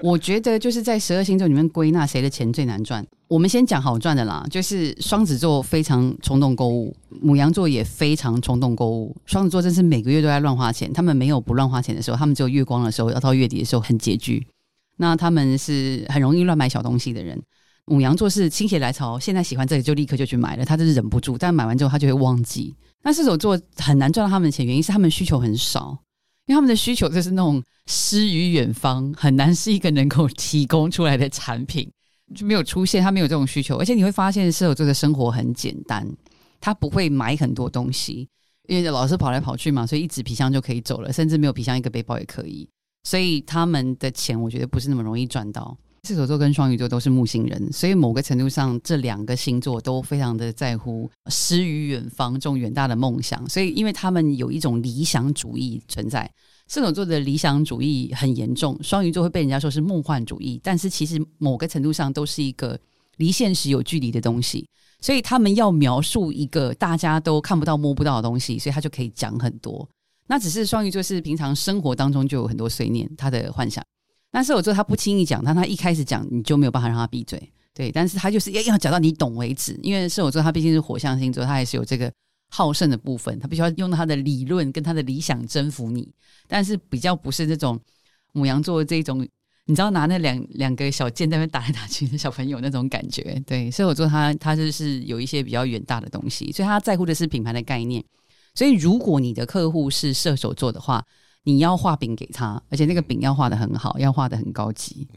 我觉得就是在十二星座里面归纳谁的钱最难赚。我们先讲好赚的啦，就是双子座非常冲动购物，母羊座也非常冲动购物。双子座真是每个月都在乱花钱，他们没有不乱花钱的时候，他们只有月光的时候，要到月底的时候很拮据。那他们是很容易乱买小东西的人。母羊座是心血来潮，现在喜欢这个就立刻就去买了，他就是忍不住，但买完之后他就会忘记。那射手座很难赚到他们的钱，原因是他们需求很少。因为他们的需求就是那种诗与远方，很难是一个能够提供出来的产品，就没有出现。他没有这种需求，而且你会发现射手座的生活很简单，他不会买很多东西，因为老是跑来跑去嘛，所以一纸皮箱就可以走了，甚至没有皮箱一个背包也可以。所以他们的钱，我觉得不是那么容易赚到。射手座跟双鱼座都是木星人，所以某个程度上，这两个星座都非常的在乎诗与远方这种远大的梦想。所以，因为他们有一种理想主义存在，射手座的理想主义很严重，双鱼座会被人家说是梦幻主义，但是其实某个程度上都是一个离现实有距离的东西。所以，他们要描述一个大家都看不到、摸不到的东西，所以他就可以讲很多。那只是双鱼座是平常生活当中就有很多碎念，他的幻想。但是我做他不轻易讲，但他一开始讲你就没有办法让他闭嘴，对。但是他就是要要讲到你懂为止，因为射手座他毕竟是火象星座，他还是有这个好胜的部分，他必须要用他的理论跟他的理想征服你。但是比较不是这种母羊座这种，你知道拿那两两个小剑在那边打来打去的小朋友那种感觉，对。射手座他他就是有一些比较远大的东西，所以他在乎的是品牌的概念。所以如果你的客户是射手座的话。你要画饼给他，而且那个饼要画的很好，要画的很高级。